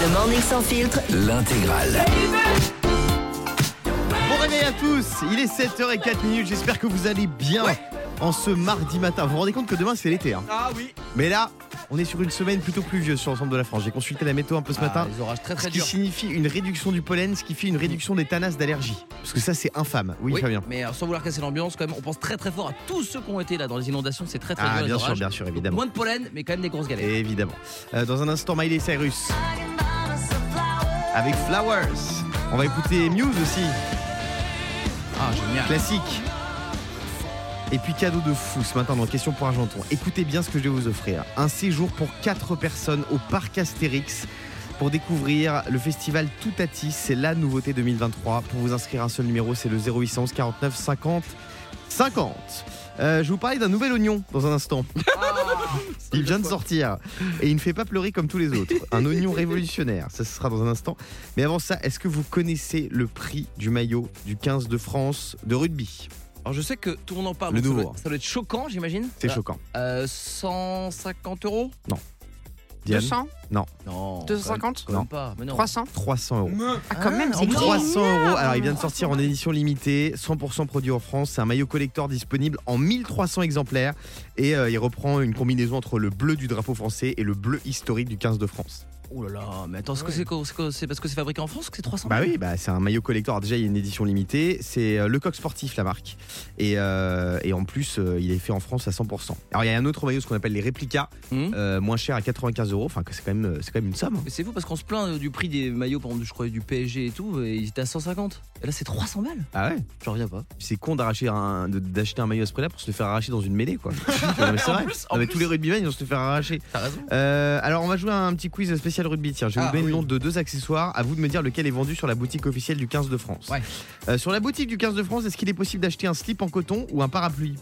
Le Morning Sans Filtre, L'intégrale. Bon réveil à tous, il est 7h04 minutes, j'espère que vous allez bien en ce mardi matin. Vous vous rendez compte que demain c'est l'été. Hein. Ah oui. Mais là, on est sur une semaine plutôt pluvieuse sur l'ensemble de la France. J'ai consulté la météo un peu ce matin. les orages très Ce très qui durs. signifie une réduction du pollen, ce qui fait une réduction des tanasses d'allergie. Parce que ça c'est infâme. Oui, Oui, Fabien. mais euh, sans vouloir casser l'ambiance, quand même, on pense très très fort à tous ceux qui ont été là dans les inondations. C'est très très Ah dur. les bien sûr, bien sûr, évidemment. Moins de pollen, mais quand même des grosses galères. Évidemment. Euh, dans un instant, Miley Cyrus. Avec Flowers. On va écouter Muse aussi, Ah génial. classique. Et puis cadeau de fou ce matin dans Question pour Argenton. Écoutez bien ce que je vais vous offrir. Un séjour pour 4 personnes au parc Astérix pour découvrir le festival Toutati. C'est la nouveauté 2023. Pour vous inscrire un seul numéro, c'est le 0811 49 50 50. Euh, je vais vous parler d'un nouvel oignon dans un instant. Il vient de sortir et il ne fait pas pleurer comme tous les autres. Un oignon révolutionnaire, ça ce sera dans un instant. Mais avant ça, est-ce que vous connaissez le prix du maillot du 15 de France de rugby? Alors je sais que tout le monde en parle. Le donc ça nouveau. doit- Ça doit être choquant, j'imagine. C'est Euh, choquant. euh, 150 euros? Diane 200 Non. 250 quand même pas. Mais non. 300 300 euros. Ah, quand même, c'est 300 génial. euros. Alors, il vient de sortir en édition limitée, 100% produit en France. C'est un maillot collector disponible en 1300 exemplaires. Et euh, il reprend une combinaison entre le bleu du drapeau français et le bleu historique du 15 de France. Oh là là, mais attends, c'est parce que c'est fabriqué en France que c'est 300 Bah oui, bah c'est un maillot collector. Alors déjà, il y a une édition limitée. C'est euh, le coq sportif, la marque. Et, euh, et en plus, euh, il est fait en France à 100%. Alors, il y a un autre maillot, ce qu'on appelle les réplicas, Hum. euh, moins cher à 95 euros. Enfin, c'est quand, même, quand même une somme. Mais c'est fou parce qu'on se plaint du prix des maillots, par exemple, je crois du PSG et tout, et ils étaient à 150. Et là, c'est 300 balles. Ah ouais? J'en reviens pas. C'est con d'arracher un, d'acheter un maillot à ce prix-là pour se le faire arracher dans une mêlée, quoi. C'est vrai. plus, Non, mais tous les rugbymen, ils vont se le faire arracher. T'as raison. Euh, alors, on va jouer à un petit quiz spécial rugby. Tiens, je vais Ah, vous donner oui. le nom de deux accessoires. À vous de me dire lequel est vendu sur la boutique officielle du 15 de France. Ouais. Euh, sur la boutique du 15 de France, est-ce qu'il est possible d'acheter un slip en coton ou un parapluie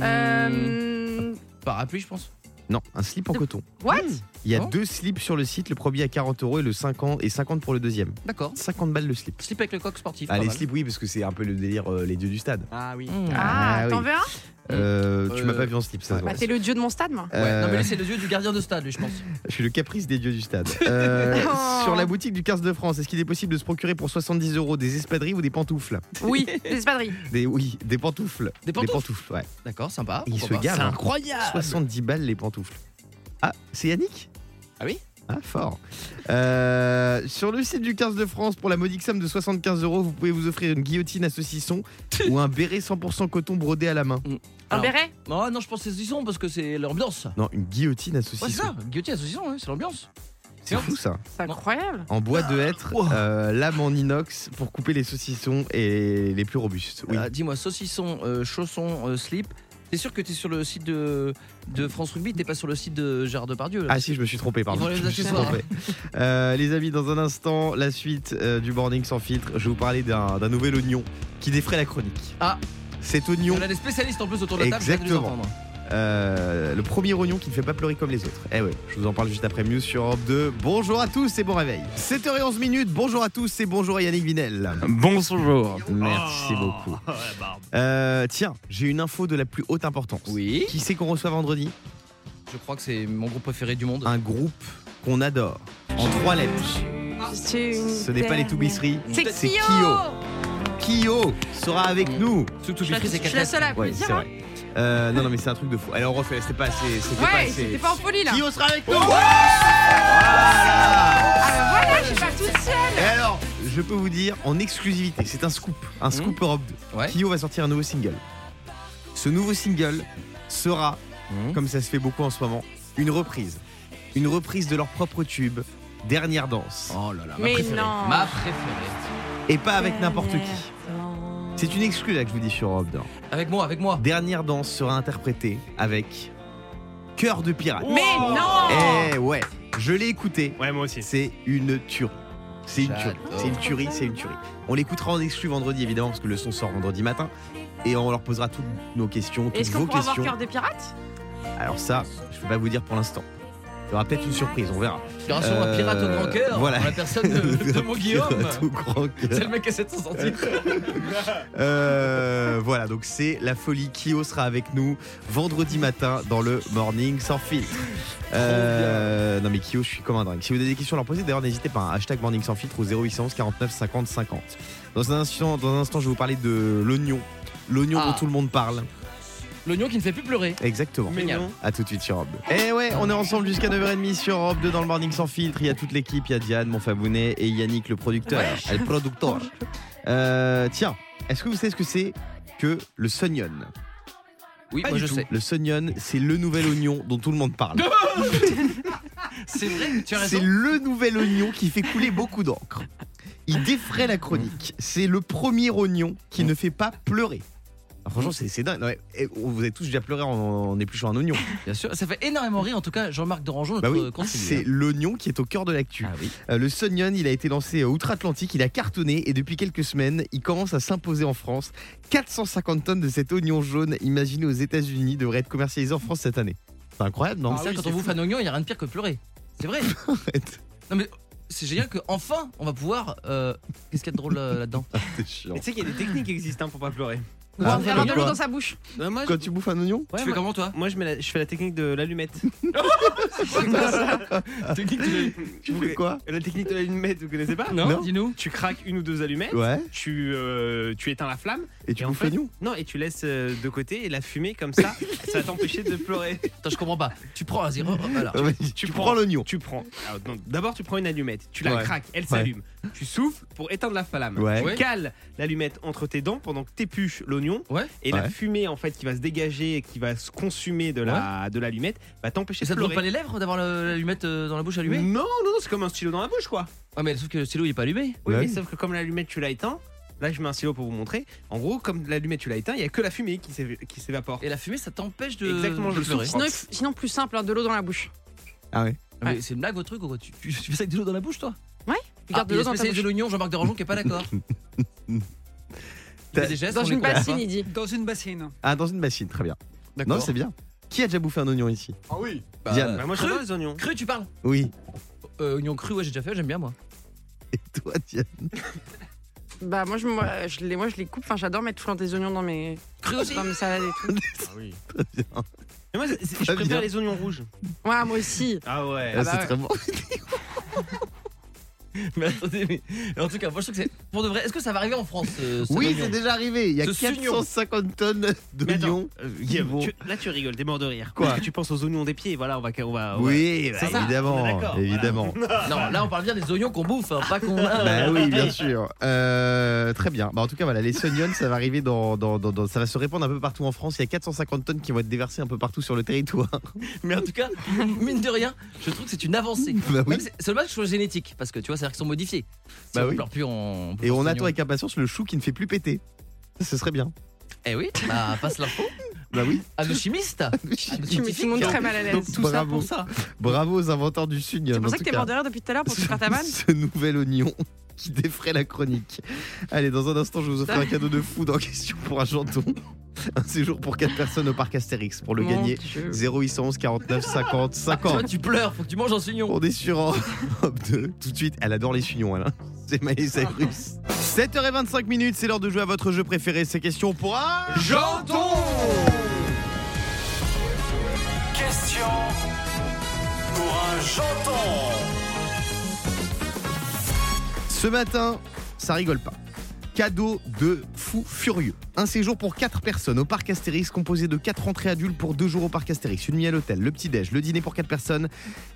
Euh. Parapluie, je pense. Non, un slip en De- coton. What Il y a Oh. deux slips sur le site, le premier à 40 euros et le 50 et 50 pour le deuxième. D'accord. 50 balles le slip. Slip avec le coq sportif. Ah, les slips, oui, parce que c'est un peu le délire, euh, les dieux du stade. Ah oui. Ah, Ah, t'en oui. veux un? Euh, tu Euh, m'as pas vu en slip, ça. se Bah, t'es le dieu de mon stade, moi. Ouais, Euh, non mais lui c'est le dieu du gardien de stade lui je pense. Je suis le caprice des dieux du stade. Euh, Oh. Sur la boutique du 15 de France, est-ce qu'il est possible de se procurer pour 70 euros des espadrilles ou des pantoufles? Oui, des espadrilles. des, Oui, des pantoufles. Des pantoufles ouais. D'accord, sympa. Il pourquoi se pas. gave, C'est hein. incroyable. 70 balles les pantoufles. Ah, c'est Yannick? Ah oui? Ah, fort. Euh, sur le site du 15 de France, pour la modique somme de 75 euros, vous pouvez vous offrir une guillotine à saucisson ou un béret 100% coton brodé à la main. Un Alors, béret? Non, non, je pense que c'est saucisson parce que c'est l'ambiance. Non, une guillotine à Ouais, c'est saucisson. ça. Guillotier à saucisson, ouais, c'est l'ambiance. c'est fou ça. C'est incroyable. En bois de hêtre, Wow. euh, lame en inox pour couper les saucissons et les plus robustes. Oui. Euh, Dis-moi, saucisson, euh, chausson, euh, slip. T'es sûr que t'es sur le site de, de France Rugby, t'es pas sur le site de Gérard Depardieu là? Ah si, je me suis trompé, pardon. Les Je me suis trompé. Euh, les amis, dans un instant, la suite euh, du Morning sans filtre. Je vais vous parler d'un nouvel oignon qui défraie la chronique. Ah. Cet oignon, On a des spécialistes en plus autour de la table, Exactement. Euh, le premier oignon qui ne fait pas pleurer comme les autres. Eh ouais, je vous en parle juste après Muse sur Europe 2. Bonjour à tous et bon réveil. 7h11 minutes, bonjour à tous et bonjour à Yannick Vinel. Bonjour. Merci beaucoup. Euh, tiens, j'ai une info de la plus haute importance. Oui. Qui c'est qu'on reçoit vendredi? Je crois que c'est mon groupe préféré du monde. Un groupe qu'on adore. En trois lettres. Ce n'est pas les Toubisseries. C'est C'est Kyo Kyo. Sera avec nous. Surtout Je suis la seule à Ouais, applaudir. Euh, non, non, mais c'est un truc de fou. Alors, on refait. C'était pas assez. C'était pas Ouais, assez. c'était pas en folie là. Kyo sera avec nous. Ah bah voilà, je suis pas toute seule. Et alors, je peux vous dire en exclusivité, c'est un scoop, un scoop Europe 2. Ouais. Kyo va sortir un nouveau single. Ce nouveau single sera, Mhm. comme ça se fait beaucoup en ce moment, une reprise. Une reprise de leur propre tube, Dernière danse. Oh là là, ma Mais préférée. non. Ma préférée. Et pas avec n'importe qui. C'est une exclue là que je vous dis sur Europe 2. Avec moi, avec moi. Dernière danse sera interprétée avec Cœur de pirate. Mais non Eh ouais, je l'ai écouté. Ouais, moi aussi. C'est une tuerie. C'est une tuerie. C'est une tuerie, c'est une tuerie. On l'écoutera en exclu vendredi évidemment parce que le son sort vendredi matin. Et on leur posera toutes nos questions, toutes Est-ce qu'on vos pourra avoir questions. cœur des pirates Alors ça, je peux pas vous dire pour l'instant. Il y aura peut-être une surprise, on verra. Il y aura sûrement un Euh, pirate au grand cœur. voilà. La personne de, de mon Guillaume. Tout grand cœur. C'est le mec à 700 centimes. Euh, voilà, donc c'est la folie. Kyo sera avec nous vendredi matin dans le Morning sans filtre. Euh, non mais Kyo, je suis comme un dingue. Si vous avez des questions à leur poser, d'ailleurs n'hésitez pas. hein, hashtag Morning sans filtre au 0811 49 50 50. Dans un instant, dans un instant, je vais vous parler de l'oignon. L'oignon Ah. dont tout le monde parle. L'oignon qui ne fait plus pleurer. Exactement. Mais Génial. non. À tout de suite sur Europe 2. Et ouais, on est ensemble jusqu'à 9h30 sur Europe 2 dans le Morning sans filtre. Il y a toute l'équipe, il y a Diane, mon Fabounet et Yannick le producteur. Ouais. Le producteur. Euh, tiens, est-ce que vous savez ce que c'est que le Sunyon Oui, Pas moi du je tout. sais. Le Sunyon, c'est le nouvel oignon dont tout le monde parle. C'est vrai, tu as C'est raison. le nouvel oignon qui fait couler beaucoup d'encre. Il défraie la chronique. C'est le premier oignon qui ne fait pas pleurer. Alors, franchement, c'est c'est dingue. Ouais, et vous avez tous déjà pleuré en, en épluchant un oignon. Bien sûr, ça fait énormément rire en tout cas Jean-Marc Derangeon, notre Bah oui, conseiller. c'est l'oignon qui est au cœur de l'actu. Ah oui. Euh, le Sunyon, il a été lancé euh, outre-Atlantique, il a cartonné et depuis quelques semaines, il commence à s'imposer en France. 450 tonnes de cet oignon jaune imaginé aux États-Unis devraient être commercialisé en France cette année. C'est incroyable, non? Mais ça, oui, quand c'est on bouffe fou. un oignon, il n'y a rien de pire que pleurer. C'est vrai. Non mais c'est génial qu'enfin on va pouvoir. euh, Qu'est-ce qu'il y a de drôle là-dedans? C'est chiant. Mais tu sais qu'il y a des techniques existantes pour pas pleurer. Ah, Avoir de l'eau dans sa bouche. Euh, moi, Quand je, tu bouffes un oignon ouais, Tu fais moi, comment toi moi, je, mets la- je fais la technique de l'allumette. Technique de- Tu fais quoi La technique de l'allumette, vous connaissez pas Non, Non. dis-nous. Tu craques une ou deux allumettes, Ouais. tu, euh, tu éteins la flamme, Et tu Et en bouffes fait- l'oignon non, et tu laisses euh, de côté et la fumée comme ça, ça va t'empêcher de pleurer. Attends, je comprends pas. Tu prends un zéro. Alors, ouais, Tu, prends l'oignon. Tu prends. alors, D'abord, tu prends une allumette, tu la Ouais. craques, elle s'allume. Tu souffles pour éteindre la flamme. Ouais. Tu cales l'allumette entre tes dents pendant que t'épluches l'oignon. Ouais. Et la Ouais. fumée en fait qui va se dégager et qui va se consumer de la de l'allumette va t'empêcher ça de te brûle pas les lèvres d'avoir le- l'allumette euh, dans la bouche allumée? Non, non, non, c'est comme un stylo dans la bouche quoi. Ah mais sauf que le stylo il est pas allumé. Oui, Ouais. mais sauf que comme l'allumette tu l'as éteint, là je mets un stylo pour vous montrer. En gros, comme l'allumette tu l'as éteint, il y a que la fumée qui s'év- qui s'évapore. Et la fumée ça t'empêche de, Exactement, de je souffre. Sinon, sinon, plus simple, hein, de l'eau dans la bouche. Ah ouais. Ah, mais C'est une blague votre truc ou quoi? Tu, tu, tu fais ça avec de l'eau dans la bouche toi? Tu Ah, gardes de il y l'eau dans ta spécialiste de bouche. l'oignon, Jean-Marc Derangeon qui est pas d'accord. Des gestes, Dans on les une comprend bassine, pas. il dit. Dans une bassine. Ah, dans une bassine, très bien. D'accord. Non, c'est bien. Qui a déjà bouffé un oignon ici? Ah oui. Bah, Diane. Bah, moi cru, j'adore les oignons. cru tu parles? Oui. euh, Oignon cru ouais j'ai déjà fait, j'aime bien moi. Et toi, Diane? Bah, moi, je, moi, je les, moi, je les coupe. Enfin, j'adore mettre flanc des oignons dans mes, Cru aussi? dans mes salades et tout. Ah oui. Très bien. Mais moi c'est- c'est- je préfère bien. les oignons rouges. Ouais, moi aussi. Ah ouais. Ah, bah c'est ouais. très bon. Mais attendez, mais en tout cas, moi je trouve que c'est pour de vrai. Est-ce que ça va arriver en France ce, ce Oui, oignon c'est déjà arrivé. Il y a Ce sugnon. 450 tonnes Mais d'oignons. euh, tu- là tu rigoles, t'es mort de rire. Quoi Parce que tu penses aux oignons des pieds, voilà, on va. On va on va- Oui, bah, C'est ça, on est évidemment. d'accord, voilà. évidemment. Non, là on parle bien des oignons qu'on bouffe, hein, pas qu'on a. Bah oui, bien sûr. Euh, très bien. Bah, en tout cas, voilà, les Sonions, ça va arriver dans, dans, dans- dans- ça va se répandre un peu partout en France. Il y a 450 tonnes qui vont être déversées un peu partout sur le territoire. Mais en tout cas, mine de rien, je trouve que c'est une avancée. Bah oui. Même c'est- C'est dommage que ce soit génétique, parce que tu vois, c'est-à-dire qu'ils sont modifiés. Si Bah on oui. pleure plus en. Et on en attend avec impatience le chou qui ne fait plus péter. Ça, ce serait bien. Eh oui, bah passe l'info Bah oui. à nos chimistes. Tu mets tout le monde très mal à l'aise. Tout ça Bravo. pour ça. Bravo aux inventeurs du Sunion. C'est pour ça que t'es mort de rire depuis tout à l'heure pour te faire ta vanne ce nouvel oignon qui défraie la chronique. Allez, dans un instant, je vous offre un cadeau de fou dans question pour un janton. Un séjour pour 4 personnes au parc Astérix. Pour le Mon gagner, Dieu. 0811 49 50 Tu vois, 50. tu pleures, faut que tu manges un sugnon. On est sur Europe 2. Tout de suite, elle adore les chignons, elle. hein. C'est Miley Cyrus. 7h25 minutes, c'est l'heure de jouer à votre jeu préféré. C'est question pour un janton Question pour un janton. Ce matin, ça rigole pas. Cadeau de fou furieux. Un séjour pour 4 personnes au parc Astérix composé de 4 entrées adultes pour 2 jours au parc Astérix. Une nuit à l'hôtel, le petit-déj, le dîner pour 4 personnes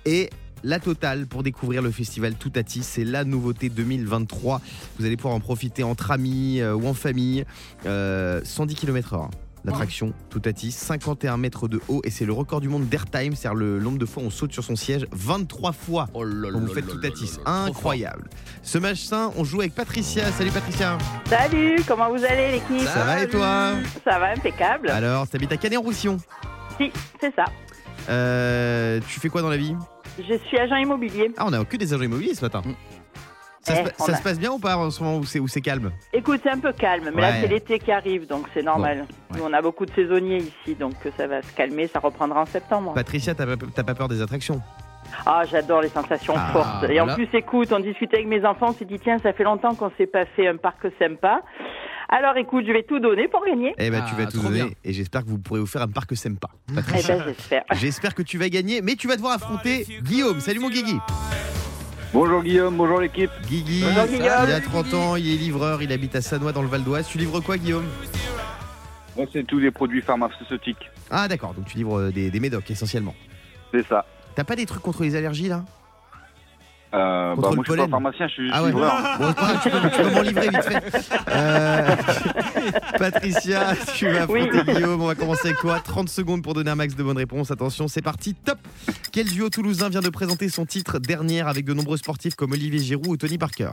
et la totale pour découvrir le festival Toutati. C'est la nouveauté 2023. Vous allez pouvoir en profiter entre amis euh, ou en famille. Euh, 110 km/h. L'attraction Toutati, 51 mètres de haut et c'est le record du monde d'airtime, c'est-à-dire le nombre de fois où on saute sur son siège 23 fois Oh là quand vous là Toutatis. Incroyable. Ce matin, on joue avec Patricia. Salut Patricia. Salut, comment vous allez l'équipe Ça va et toi Ça va, impeccable. Alors, t'habites à Canet-en-Roussillon. Si, c'est ça. Euh, tu fais quoi dans la vie? Je suis agent immobilier. Ah, on a que des agents immobiliers ce matin. Ça, se, Eh, ça a- se passe bien ou pas en ce moment où c'est où c'est calme? Écoute, c'est un peu calme, mais Ouais. là c'est l'été qui arrive, donc c'est normal. ouais. Nous, on a beaucoup de saisonniers ici, donc ça va se calmer, ça reprendra en septembre. Patricia, t'as pas, t'as pas peur des attractions? Ah, j'adore les sensations Ah, fortes. Et voilà. en plus, écoute, on discutait avec mes enfants, on s'est dit, tiens, ça fait longtemps qu'on s'est pas fait un parc sympa. Alors écoute, je vais tout donner pour gagner. Eh ben, tu Ah, vas tout trop donner bien. et j'espère que vous pourrez vous faire un parc sympa. Eh ben, j'espère. J'espère que tu vas gagner, mais tu vas devoir affronter Guillaume. Salut mon Guigui. Bonjour Guillaume, bonjour l'équipe. Guigui, Bonjour, il a 30 ans, il est livreur, il habite à Sanois dans le Val d'Oise. Tu livres quoi Guillaume? Moi, c'est tous les produits pharmaceutiques. Ah d'accord, donc tu livres euh, des, des médocs essentiellement. C'est ça. T'as pas des trucs contre les allergies là? Euh, Contre bah, le moi, je suis pas pollen. pharmacien, je suis juste Ah ouais. livreur. Bon, voilà, tu, peux, m'en livrer vite fait. Euh, Patricia, tu vas affronter Oui. Guillaume. On va commencer avec toi. 30 secondes pour donner un max de bonnes réponses. Attention, c'est parti. Top Quel duo toulousain vient de présenter son titre dernière avec de nombreux sportifs comme Olivier Giroud ou Tony Parker?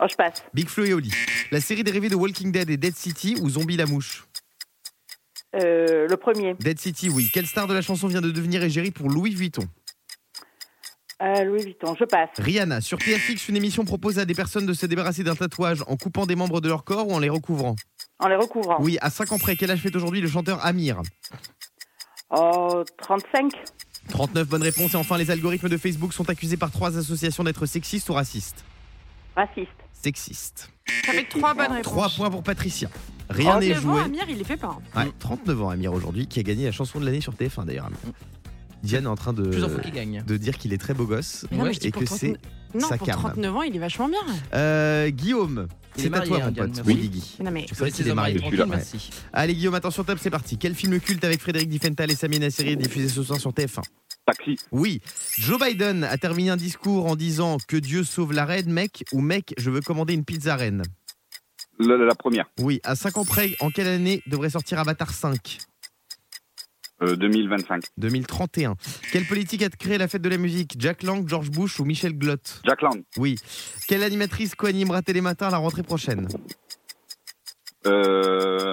Oh, je passe. Big Flo et Oli. La série dérivée de Walking Dead est Dead City ou Zombie la mouche? Euh, le premier. Dead City, oui. Quelle star de la chanson vient de devenir égérie pour Louis Vuitton? Euh, Louis Vuitton, je passe. Rihanna. Sur TFX, une émission propose à des personnes de se débarrasser d'un tatouage en coupant des membres de leur corps ou en les recouvrant En les recouvrant. Oui, à 5 ans près, quel âge fait aujourd'hui le chanteur Amir Oh, 35. 39 bonnes réponses. Et enfin, les algorithmes de Facebook sont accusés par trois associations d'être sexistes ou racistes. Raciste. Sexistes. Ça fait trois bonnes réponses. 3 points pour Patricia. Rien Oh, n'est joué. Amir, il les fait pas. hein. Ouais, 39 ans, Amir, aujourd'hui, qui a gagné la chanson de l'année sur TF1 d'ailleurs. Amir. Diane est en train de, de dire qu'il est très beau gosse non, et que 39 c'est Non, sa pour cam. 39 ans, il est vachement bien. Euh, Guillaume, Il est c'est à toi, hein, mon Diane, pote. Oui, Guigui. Non, mais Tu sais qu'il est hommes marié. là. merci. Allez, Guillaume, attention, top, c'est parti. Quel film culte avec Frédéric Diffental et Samina Seri est diffusé ce soir sur TF1 Taxi. Oui. Joe Biden a terminé un discours en disant que Dieu sauve la reine, mec, ou mec, je veux commander une pizza reine. La, la- la première. Oui, à 5 ans près, en quelle année devrait sortir Avatar 5 Euh, 2025. 2031. Quelle politique a créé la fête de la musique? Jack Lang, George Bush ou Michel Glott? Jack Lang. Oui. Quelle animatrice co-animera Télématin à la rentrée prochaine? Euh,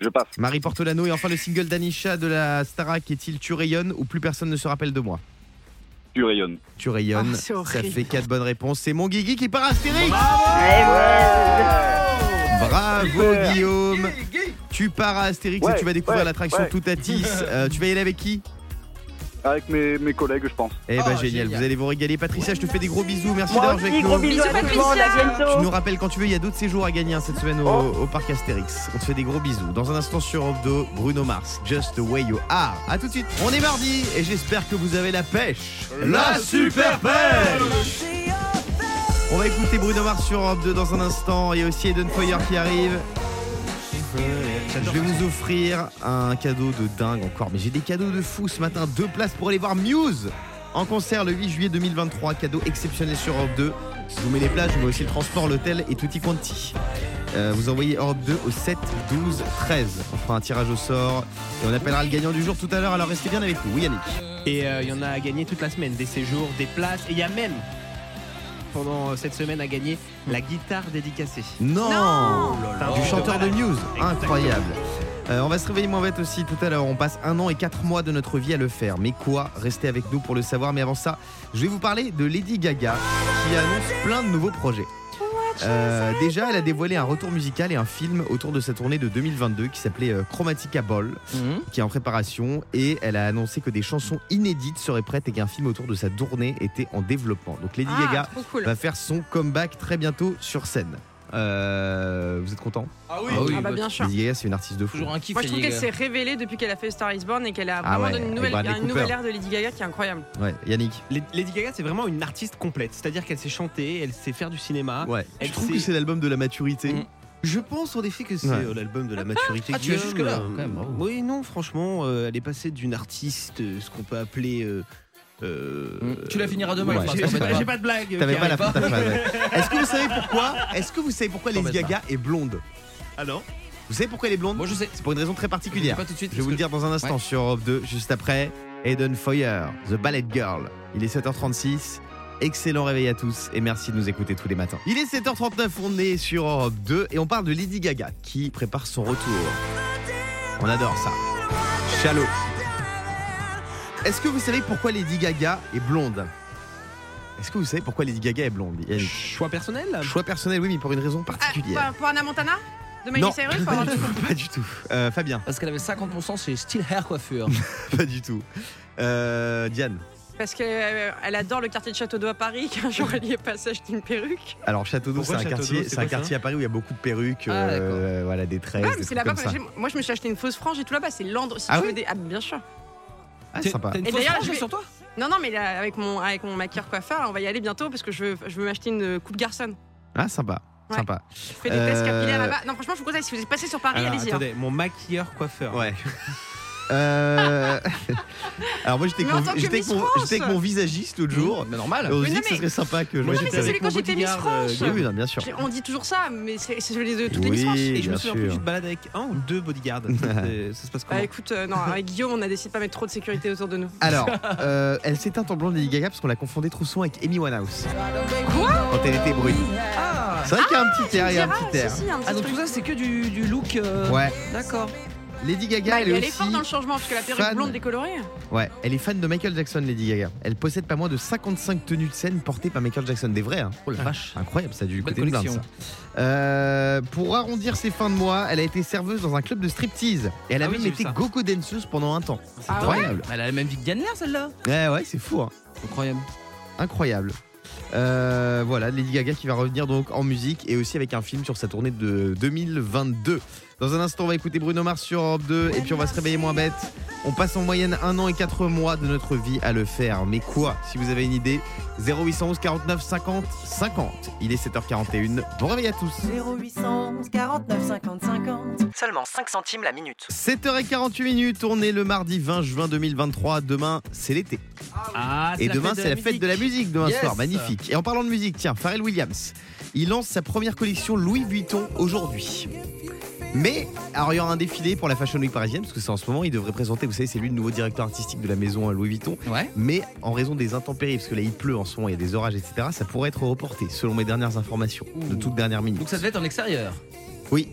je passe. Marie Portolano et enfin le single d'Anisha de la Starac est-il Tu rayonnes ou plus personne ne se rappelle de moi? Tu rayonnes. Tu rayonnes. Ah, Ça fait 4 bonnes réponses. C'est mon Guigui qui part à Astérix. Bravo Super. Guillaume Tu pars à Astérix et tu vas découvrir ouais, l'attraction ouais. Toutatis. Euh, tu vas y aller avec qui? Avec mes, mes collègues, je pense. Eh ben Oh, génial, génial. vous allez vous régaler. Patricia, je te fais des gros bisous. Merci d'avoir joué avec gros nous. bisous à tout. À Tu nous rappelles quand tu veux, il y a d'autres séjours à gagner hein, cette semaine au, au parc Astérix. On te fait des gros bisous. Dans un instant sur Europe 2, Bruno Mars, Just the Way You Are. A tout de suite. On est mardi et j'espère que vous avez la pêche. La super pêche On va écouter Bruno Mars sur Europe 2 dans un instant. Il y a aussi Eden Foyer qui arrive. Je vais vous offrir un cadeau de dingue encore. Mais j'ai des cadeaux de fou ce matin. Deux places pour aller voir Muse en concert le 8 juillet 2023. Cadeau exceptionnel sur Europe 2. Je vous mets les places, vous mets aussi le transport, l'hôtel et tutti quanti. Euh, vous envoyez Europe 2 au 7 12 13. On fera un tirage au sort et on appellera le gagnant du jour tout à l'heure. Alors restez bien avec nous. Oui Yannick. Et euh, il y en a à gagner toute la semaine, des séjours, des places. Et il y a même, pendant cette semaine, à gagner la guitare dédicacée. Non, Non Du chanteur de. Exactement. Incroyable. Euh, on va se réveiller moins bête aussi tout à l'heure. On passe un an et quatre mois de notre vie à le faire. Mais quoi Restez avec nous pour le savoir. Mais avant ça, je vais vous parler de Lady Gaga qui annonce plein de nouveaux projets. Euh, déjà, elle a dévoilé un retour musical et un film autour de sa tournée de 2022 qui s'appelait euh, Chromatica Ball, Mhm. qui est en préparation. Et elle a annoncé que des chansons inédites seraient prêtes et qu'un film autour de sa tournée était en développement. Donc Lady Ah, Gaga cool. va faire son comeback très bientôt sur scène. Euh, vous êtes content Ah oui, Ah bah bien sûr. Lady Gaga, c'est une artiste de fou. Toujours un kiff. Moi, je trouve Lady qu'elle Gaga. s'est révélée depuis qu'elle a fait Star is Born et qu'elle a Ah vraiment ouais, donné une avec nouvelle, Bradley une Cooper. nouvelle ère de Lady Gaga qui est incroyable. Ouais, Yannick. Lady Gaga, c'est vraiment une artiste complète. C'est-à-dire qu'elle sait chanter, elle sait faire du cinéma. Ouais. Elle Je trouve sait- que c'est l'album de la maturité. Mm. Je pense en effet que c'est Ouais. euh, l'album de la maturité. Ah, tu vas Guillaume. jusque-là, Euh, quand même, bravo. Oui, non, franchement, euh, elle est passée d'une artiste, euh, ce qu'on peut appeler. euh, euh, Mm. Tu la finiras demain, Ouais, faudra J'ai pas- j'ai pas. pas de blague. T'avais pas la ouais. Est-ce que vous savez pourquoi Est-ce que vous savez pourquoi Lady Gaga est blonde? Non Vous savez pourquoi elle est blonde? Moi je sais. C'est pour une raison très particulière. Pas tout de suite. Je vais vous le dire dans un instant Ouais. sur Europe 2, juste après. Eden Foyer, The Ballet Girl. Il est 7h36. Excellent réveil à tous et merci de nous écouter tous les matins. Il est 7h39, on est sur Europe 2 et on parle de Lady Gaga qui prépare son retour. On adore ça. Shallow. Est-ce que vous savez pourquoi Lady Gaga est blonde Est-ce que vous savez pourquoi Lady Gaga est blonde Choix personnel Choix personnel, oui, mais pour une raison Ah, particulière. pour, pour Anna Montana De Miley non, Cyrus pas du tout, pas du tout. Euh, Fabien, Parce qu'elle avait 50% chez Style Hair Coiffure. pas du tout. Euh, Diane, Parce qu'elle adore le quartier de Château d'Eau à Paris. Qu'un jour, elle y est passée acheter une perruque. Alors Château d'Eau, c'est Pourquoi un Château quartier, d'Eau, c'est c'est un quoi ça quartier à Paris où il y a beaucoup de perruques, Ah, euh, voilà, des tresses, Ouais, des mais c'est trucs là-bas. comme ça. j'ai- Moi, je me suis acheté une fausse frange et tout là-bas. C'est l'endroit. Si Ah tu oui veux des. Ah, bien sûr. Ah, sympa. Et d'ailleurs, je vais- sur toi? Non, non, mais là, avec mon, avec mon maquilleur coiffeur, là, on va y aller bientôt parce que je veux, je veux m'acheter une coupe garçon. Ah, sympa. Ouais. Sympa. Je fais des tests Euh, capillaires là-bas. Non, franchement, je vous conseille, si vous êtes passé sur Paris, Alors, allez-y. hein. attendez, mon maquilleur coiffeur. Ouais. Euh, Alors moi j'étais que j'étais avec mon, France. j'étais avec mon visagiste l'autre jour. Mais normal. On se Mais non, mais- serait sympa que je Moi, j'étais mais c'est avec- quand j'étais Miss euh, France. Oui, non, bien sûr. On dit toujours ça, mais c'est celui de toutes les Miss France. Et je me souviens plus, tu te balades avec un ou deux bodyguards. Ça se passe comment Bah écoute, euh, non, avec Guillaume, on a décidé de pas mettre trop de sécurité autour de nous. Alors, euh, elle s'est teinte en blonde Lady Gaga parce qu'on l'a confondait trop souvent avec Amy Winehouse Quoi? Quand elle était brune. Ah, C'est vrai qu'il y a un petit air, il y a un petit air. si, si, un petit Ah, donc tout ça, c'est que du, look. euh, Ouais. D'accord. Lady Gaga, Bah, elle elle est aussi. dans le changement, parce que la perruque fan. blonde décolorée. Ouais, elle est fan de Michael Jackson, Lady Gaga. Elle possède pas moins de 55 tenues de scène portées par Michael Jackson, des vrais. Hein. Oh la vache. Incroyable, ça a dû coûter une blinde, collection. ça. Euh, pour arrondir ses fins de mois, elle a été serveuse dans un club de striptease. Et elle a Ah oui, même vu été gogo danseuse pendant un temps. C'est Ah ouais incroyable. Elle a la même vie que Diane celle-là. Ouais, ouais, c'est fou. hein. Incroyable. Incroyable. Euh, voilà, Lady Gaga qui va revenir donc en musique et aussi avec un film sur sa tournée de 2022. Dans un instant, on va écouter Bruno Mars sur Europe 2 et puis on va se réveiller moins bête. On passe en moyenne un an et quatre mois de notre vie à le faire. Mais quoi Si vous avez une idée, 0811 49 50 50. Il est 7h41. Bon réveil à tous. 0811 49 50 50. Seulement 5 centimes la minute. 7h48 minutes, on est le mardi 20 juin 2023. Demain, c'est l'été. Ah, Et demain, c'est la fête de la musique demain Yes. soir. Magnifique. Et en parlant de musique, tiens, Pharrell Williams, il lance sa première collection Louis Vuitton aujourd'hui. Mais, alors il y aura un défilé pour la Fashion Week parisienne, parce que c'est en ce moment, il devrait présenter, vous savez, c'est lui le nouveau directeur artistique de la maison euh, Louis Vuitton. Ouais. Mais en raison des intempéries, parce que là il pleut en ce moment, il y a des orages, etc., ça pourrait être reporté, selon mes dernières informations, de toute dernière minute. Donc ça devait être en extérieur. Oui,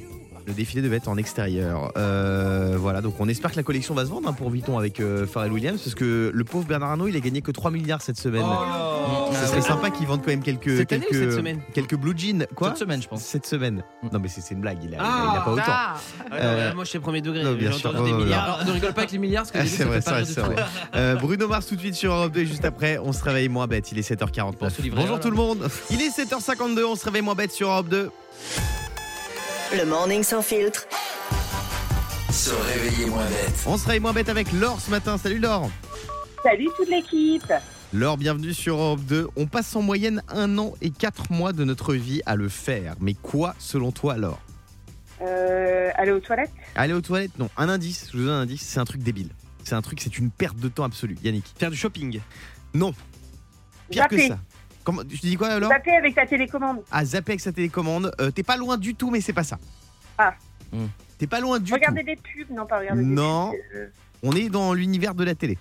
le défilé devait être en extérieur. Euh, voilà, donc on espère que la collection va se vendre hein, pour Vuitton avec euh, Pharrell Williams, parce que le pauvre Bernard Arnault, il a gagné que 3 milliards cette semaine. Oh, Ça serait sympa qu'ils vendent quand même quelques, Cette année ou quelques, cette semaine quelques blue jeans. Quoi Cette semaine, je pense. Cette semaine. Mm. Non, mais c'est une blague, il a, Ah, pas autant. Ah, Euh, moi, je suis premier degré. non, bien sûr. des milliards. Alors, ne rigole pas avec les milliards, parce que Ah, c'est vrai, c'est vrai, vrai. Euh, Bruno Mars tout de suite sur Europe 2 et juste après, on se réveille moins bête. Il est 7h49. On se livrer, Bonjour voilà. tout le monde. Il est 7h52, on se réveille moins bête sur Europe 2. Le morning sans filtre. Se réveiller moins bête. On se réveille moins bête avec Laure ce matin. Salut Laure. Salut toute l'équipe. Laure, bienvenue sur Europe 2. On passe en moyenne un an et quatre mois de notre vie à le faire. Mais quoi, selon toi, Laure? Euh, aller aux toilettes? Aller aux toilettes Non. Un indice, je vous donne un indice, c'est un truc débile. C'est un truc, c'est une perte de temps absolue. Yannick Faire du shopping? Non. Pire que ça. Comment, tu dis quoi, Laure Zapper avec ta télécommande. À zapper avec sa télécommande. Euh, T'es pas loin du tout, mais c'est pas ça. Ah. Hmm. T'es pas loin du Regarder tout. des pubs, non pas regarder Non. des pubs. euh, On est dans l'univers de la télé.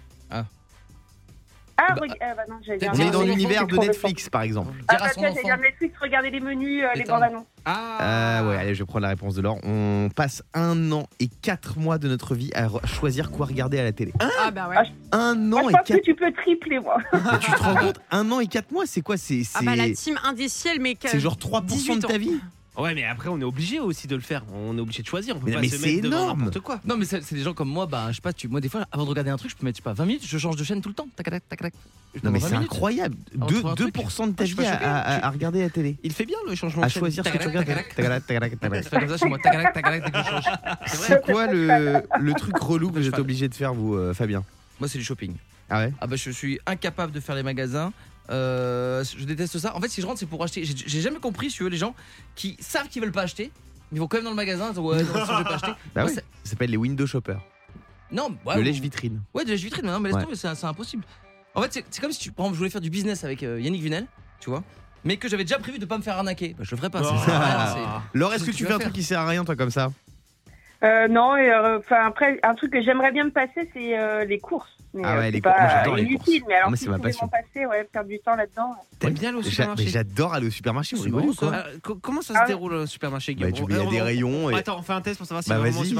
Ah, Bah, reg- ah, bah non, j'allais dire. On est dans l'univers de Netflix, par exemple. Ah, bah, tiens, j'allais dire Netflix, regarder les menus, euh, les bandes annonces. Ah, Ah ouais, allez, je vais prendre la réponse de Laure. On passe un an et quatre mois de notre vie à choisir quoi regarder à la télé. ah bah ouais. Ah, Un Moi, an je et pense que quatre tu peux tripler, moi. Mais tu te rends compte Un an et quatre mois, c'est quoi? C'est Ah bah la team indiciel, mais que- c'est genre 3% de 18 ta ans. vie? Ouais, mais après, on est obligé aussi de le faire. On est obligé de choisir. On peut Mais pas mais se c'est mettre devant énorme. n'importe quoi. Non, mais c'est des gens comme moi, bah, je sais pas, tu, moi, des fois, avant de regarder un truc, je peux mettre, je sais pas, 20 minutes, je change de chaîne tout le temps. Tac, tac, tac, tac. Je Non mais prends 20 c'est incroyable Avant de 2%, trouver un truc. 2% de ta Ah, vie à, choqué. à- à regarder la télé. Il fait bien le changement À de chaîne. choisir ce que tu regardes. C'est quoi le, le truc relou que vous êtes Cheval. obligé de faire, vous, euh, Fabien Moi, c'est du shopping. Ah ouais Ah bah je suis incapable de faire les magasins. Euh, je déteste ça. En fait, si je rentre, c'est pour acheter. J'ai jamais compris, si tu veux, les gens qui savent qu'ils veulent pas acheter, mais ils vont quand même dans le magasin. ils disent, Ouais, non, ça, je vais pas acheter. Bah Moi, oui. c'est- Ça s'appelle les window shoppers. Non, ouais, le lèche-vitrine. Ouais, de lèche-vitrine, mais non, mais laisse Ouais. tomber, c'est impossible. En fait, c'est- comme si tu, par exemple, je voulais faire du business avec euh, Yannick Vinel, tu vois, mais que j'avais déjà prévu de pas me faire arnaquer. Bah, je le ferai pas. Oh. Laure, est-ce que tu fais un truc qui sert à rien, toi, comme ça? Euh, non, et, euh, enfin après, un truc que j'aimerais bien me passer, c'est euh, les courses. Mais, Ah euh, ouais, les courses. Moi, j'adore les inutile, courses. mais alors Ah, si c'est je ma passion. passer, ouais, perdre du temps là-dedans. T'aimes bien le J'a- supermarché mais J'adore aller au supermarché, vous C'est rigolez quoi Alors, co- Comment ça Ah se ouais. déroule au supermarché, Bah, tu- Il y a des on- rayons. Attends, on fait un test pour savoir si Bah vraiment au vas-y,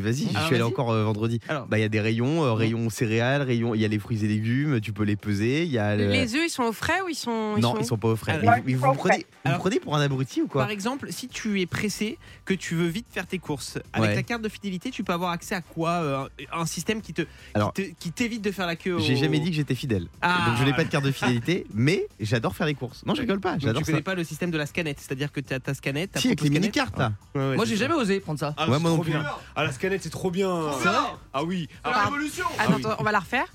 vas-y, Alors, suis allé encore euh, vendredi. Alors. Bah il y a des rayons, euh, rayons céréales, rayons, il y a les fruits et légumes, tu peux les peser, il y a le- Les œufs, ils sont au frais ou ils sont. Non, sont ils sont pas au frais. Alors, Mais, vous prenez, vous prenez pour un abruti ou quoi Par exemple, si tu es pressé, que tu veux vite faire tes courses, avec la carte de fidélité, tu peux avoir accès à quoi Euh, Un système qui te Alors- qui te- qui t'évites de faire la queue au... J'ai jamais dit que j'étais fidèle. Ah, Donc je n'ai pas de carte de fidélité, mais j'adore faire les courses. Non, je rigole pas, Donc, j'adore tu ça. connais pas le système de la scanette, c'est-à-dire que tu as ta scanette. Si, avec les là. Ouais, ouais, Moi, j'ai ça. jamais osé prendre ça. Ah, Ouais, c'est moi non trop plus. bien. Ah, la scanette, c'est trop bien. C'est vrai Ah oui. Ah, Pardon. révolution. Attends, oui. attends, on va la refaire.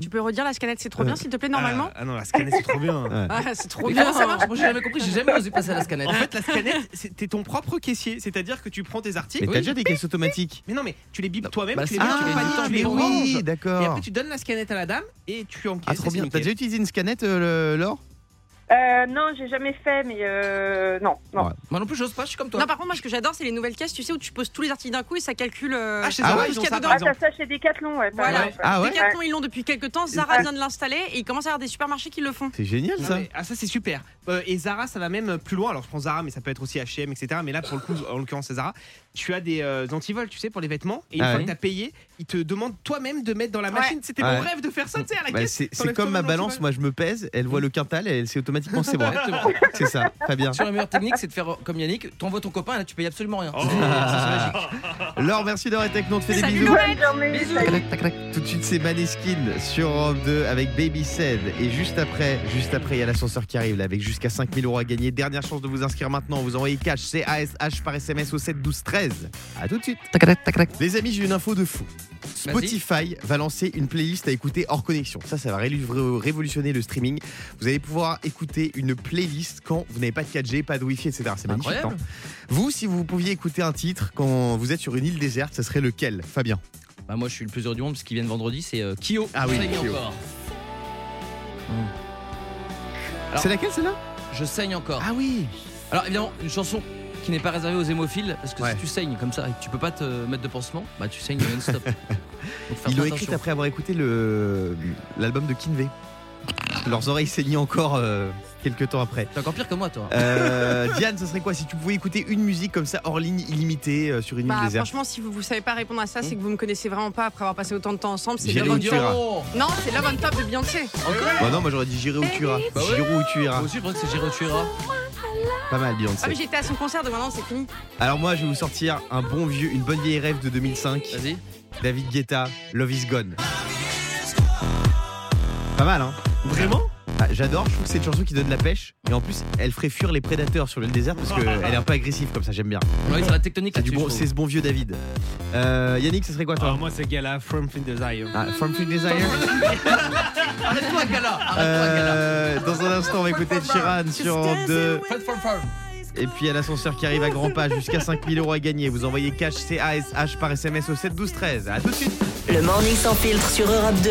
Tu peux redire la scanette, c'est trop bien, s'il te plaît, normalement Ah, ah non, la scanette, c'est trop bien. Ouais. Ah, c'est trop Mais bien. comment ça marche Moi, j'ai jamais compris, j'ai jamais osé passer à la scanette. En fait, la scanette, c'est- t'es ton propre caissier, c'est-à-dire que tu prends tes articles. Mais t'as déjà des caisses automatiques Mais non, mais tu les bipes toi-même, bah, tu les c'est- mets, tu les Ah, tu mais les oui, ranges. Et d'accord. après, tu donnes la scanette à la dame et tu encaisses. Ah, trop bien. T'as déjà utilisé une scanette, euh, Laure? Euh, non, j'ai jamais fait, mais euh, non, non. Ouais. Moi non plus, j'ose pas, je suis comme toi. Non, par contre, moi, ce que j'adore, c'est les nouvelles caisses, tu sais, où tu poses tous les articles d'un coup et ça calcule. euh, Ah, chez Ah Zara, ouais, ils tout ont ce qu'il y a ça, dedans. Ah, ça chez Decathlon, ouais. Voilà. exemple. Ah ouais Decathlon, ils l'ont depuis quelques temps. Zara vient de l'installer et il commence à y avoir des supermarchés qui le font. C'est génial Non, ça. mais- ah ça c'est super. Euh, et Zara ça va même plus loin. Alors je prends Zara mais ça peut être aussi H&M etc. Mais là pour le coup en l'occurrence c'est Zara. Tu as des euh, antivols tu sais pour les vêtements et une Ah fois ouais. que t'as payé ils te demandent toi-même de mettre dans la Ouais. machine. C'était Ouais. mon rêve de faire ça tu sais à la Bah, caisse. c'est comme ma balance, moi je me pèse, elle voit le quintal et elle sait automatiquement c'est bon. Exactement. C'est ça, Fabien. Sur la meilleure technique, c'est de faire comme Yannick, t'envoies ton copain et là tu payes absolument rien. Oh. Laure, merci d'avoir été avec nous, on te fait des Salut, bisous. Bisous. Tout de suite, c'est Maneskin sur Europe 2 avec Baby Said. Et juste après, juste après, il y a l'ascenseur qui arrive là avec jusqu'à 5000 euros à gagner. Dernière chance de vous inscrire maintenant. Vous envoyez cash C-A-S-H par SMS au 7 12 13. À tout de suite. Les amis, j'ai une info de fou. Spotify va lancer une playlist à écouter hors connexion. Ça, ça va ré- révolutionner le streaming. Vous allez pouvoir écouter une playlist quand vous n'avez pas de 4G, pas de Wi-Fi, etc. C'est magnifique. Incroyable. non vous, si vous pouviez écouter un titre quand vous êtes sur une île déserte, ce serait lequel, Fabien Bah moi je suis le plus heureux du monde parce qu'ils viennent vendredi, c'est euh, Kyo. Ah oui, Je saigne Kyo. encore. Alors- C'est laquelle celle-là? Je saigne encore. Ah oui Alors évidemment, une chanson qui n'est pas réservée aux hémophiles parce que Ouais. si tu saignes comme ça et que tu peux pas te mettre de pansement, bah tu saignes non-stop. Ils l'ont attention. après avoir écouté le l'album de Kinvey. Leurs oreilles saignaient encore euh, quelques temps après. T'es encore pire que moi toi. Euh, Diane, ce serait quoi si tu pouvais écouter une musique comme ça hors ligne illimitée euh, sur une Bah, franchement, si vous, vous savez pas répondre à ça, c'est que vous me connaissez vraiment pas après avoir passé autant de temps ensemble. C'est Love où on. Top. Non, c'est Love on Top de Beyoncé. Bah non, moi j'aurais dit J'irai où tu iras. Bah ouais. J'irai où tu iras. Moi aussi je pensais que c'est J'irai tu iras. Pas mal Ah, Beyoncé. mais j'étais à son concert, donc maintenant c'est fini. Alors moi je vais vous sortir un bon vieux, une bonne vieille rêve de 2005. Vas-y. David Guetta, Love is Gone. Pas mal hein Vraiment? Ah, J'adore, je trouve que c'est une chanson qui donne de la pêche. Et en plus, elle ferait fuir les prédateurs sur l'île déserte parce qu'elle est un peu agressive comme ça, j'aime bien. Ouais, c'est la tectonique C'est du là-dessus, bon, je c'est ce bon vieux David. Euh, Yannick, ce serait quoi toi Alors moi c'est Gala From Fin Desire. Ah, From Free Desire. Arrête-toi Gala Arrête-toi Gala Euh, Dans un instant, on va écouter Chiran sur Europe 2. Fred for Fun. Et puis il y a l'ascenseur qui arrive à grands pas, jusqu'à 5000 euros à gagner. Vous envoyez cash CASH par SMS au 7 12 13. A tout de suite. Le morning sans filtre sur Europe 2.